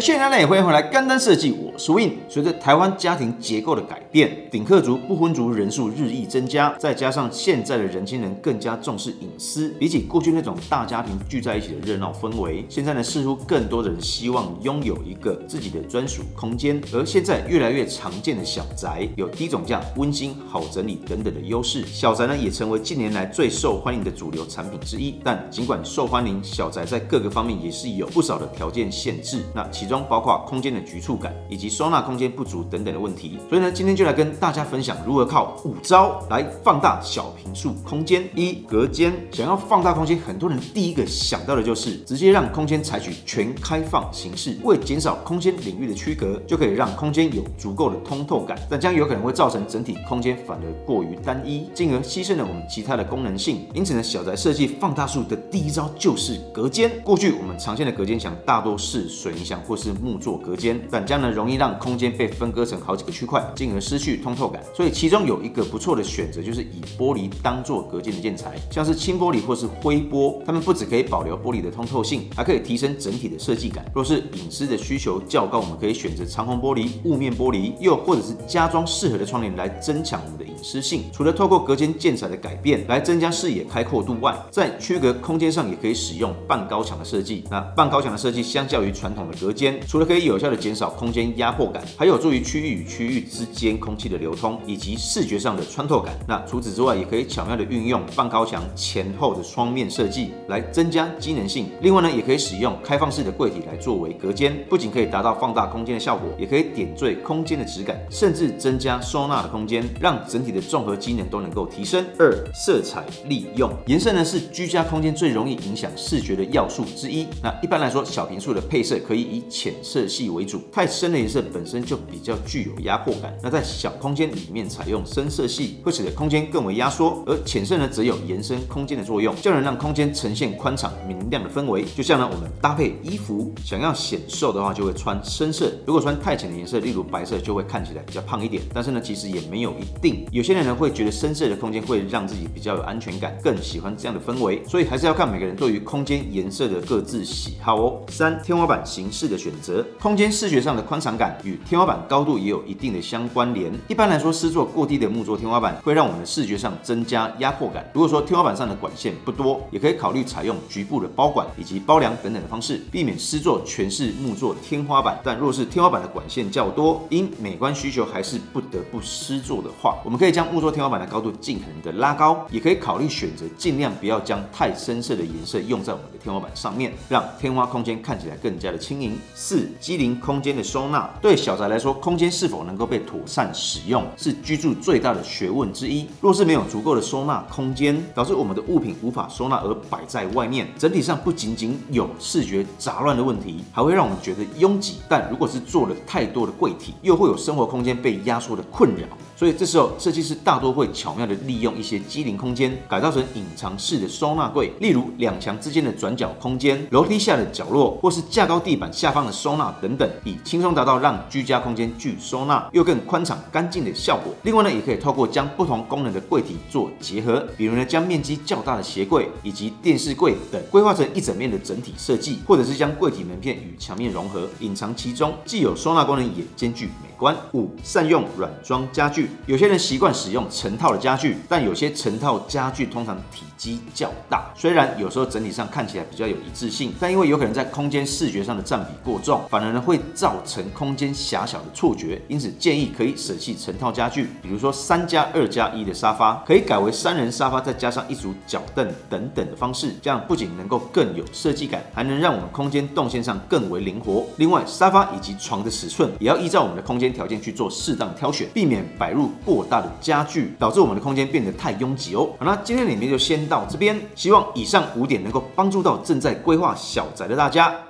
现在呢也欢迎回来，干灯设计，所以。随着台湾家庭结构的改变，顶客族、不婚族人数日益增加，再加上现在的人轻人更加重视隐私，比起过去那种大家庭聚在一起的热闹氛围，现在呢，似乎更多的人希望拥有一个自己的专属空间。而现在越来越常见的小宅，有低总价、温馨、好整理等等的优势，小宅呢也成为近年来最受欢迎的主流产品之一。但尽管受欢迎，小宅在各个方面也是有不少的条件限制。那其中包括空间的局促感，以及收纳空间不足等等的问题。所以呢，今天就来跟大家分享如何靠五招来放大小坪数空间。一、隔间，想要放大空间，很多人第一个想到的就是直接让空间采取全开放形式，为减少空间领域的区隔，就可以让空间有足够的通透感。但将有可能会造成整体空间反而过于单一，进而牺牲了我们其他的功能性。因此呢，小宅设计放大术的第一招就是隔间。过去我们常见的隔间墙大多是水泥墙或是木作隔间，但这样呢容易让空间被分割成好几个区块，进而失去通透感。所以其中有一个不错的选择，就是以玻璃当做隔间的建材，像是轻玻璃或是灰玻，它们不只可以保留玻璃的通透性，还可以提升整体的设计感。若是隐私的需求较高，我们可以选择长虹玻璃、雾面玻璃，又或者是加装适合的窗帘来增强我们的隐私性。除了透过隔间建材的改变来增加视野开阔度外，在区隔空间上也可以使用半高墙的设计。那半高墙的设计相较于传统的隔间，除了可以有效的减少空间压压迫感，还有助于区域与区域之间空气的流通以及视觉上的穿透感。那除此之外，也可以巧妙的运用半高墙前后的双面设计来增加机能性。另外呢，也可以使用开放式的柜体来作为隔间，不仅可以达到放大空间的效果，也可以点缀空间的质感，甚至增加收纳的空间，让整体的综合机能都能够提升。二、色彩利用，颜色呢是居家空间最容易影响视觉的要素之一。那一般来说，小平数的配色可以以浅色系为主，太深的颜色本身就比较具有压迫感。那在小空间里面采用深色系，会使得空间更为压缩，而浅色呢则有延伸空间的作用，就能让空间呈现宽敞明亮的氛围。就像呢我们搭配衣服，想要显瘦的话，就会穿深色；如果穿太浅的颜色，例如白色，就会看起来比较胖一点。但是呢，其实也没有一定，有些人呢会觉得深色的空间会让自己比较有安全感，更喜欢这样的氛围。所以还是要看每个人对于空间颜色的各自喜好哦。三、天花板形式的选择，空间视觉上的宽敞感与天花板高度也有一定的相关联。一般来说，施作过低的木作天花板会让我们的视觉上增加压迫感。如果说天花板上的管线不多，也可以考虑采用局部的包管以及包梁等等的方式，避免施作全是木作天花板。但若是天花板的管线较多，因美观需求还是不得不施作的话，我们可以将木作天花板的高度尽可能的拉高，也可以考虑选择尽量不要将太深色的颜色用在我们的天花板上面，让天花空间看起来更加的轻盈。四、机灵空间的收纳，对小宅来说，空间是否能够被妥善使用，是居住最大的学问之一。若是没有足够的收纳空间，导致我们的物品无法收纳而摆在外面，整体上不仅仅有视觉杂乱的问题，还会让我们觉得拥挤。但如果是做了太多的柜体，又会有生活空间被压缩的困扰。所以这时候，设计师大多会巧妙地利用一些机灵空间，改造成隐藏式的收纳柜，例如两墙之间的转角空间、楼梯下的角落，或是架高地板下方的收纳等等，以轻松达到让居家空间具收纳又更宽敞干净的效果。另外呢，也可以透过将不同功能的柜体做结合，比如呢，将面积较大的鞋柜以及电视柜等规划成一整面的整体设计，或者是将柜体门片与墙面融合，隐藏其中，既有收纳功能，也兼具美观。五、善用软装家具。有些人习惯使用成套的家具，但有些成套家具通常体积较大，虽然有时候整体上看起来比较有一致性，但因为有可能在空间视觉上的占比过重，反而呢会造成空空间狭小的错觉。因此建议可以舍弃成套家具，比如说三加二加一的沙发，可以改为三人沙发再加上一组脚凳等等的方式，这样不仅能够更有设计感，还能让我们空间动线上更为灵活。另外，沙发以及床的尺寸也要依照我们的空间条件去做适当挑选，避免摆入过大的家具，导致我们的空间变得太拥挤哦。好，那今天的影片就先到这边，希望以上五点能够帮助到正在规划小宅的大家。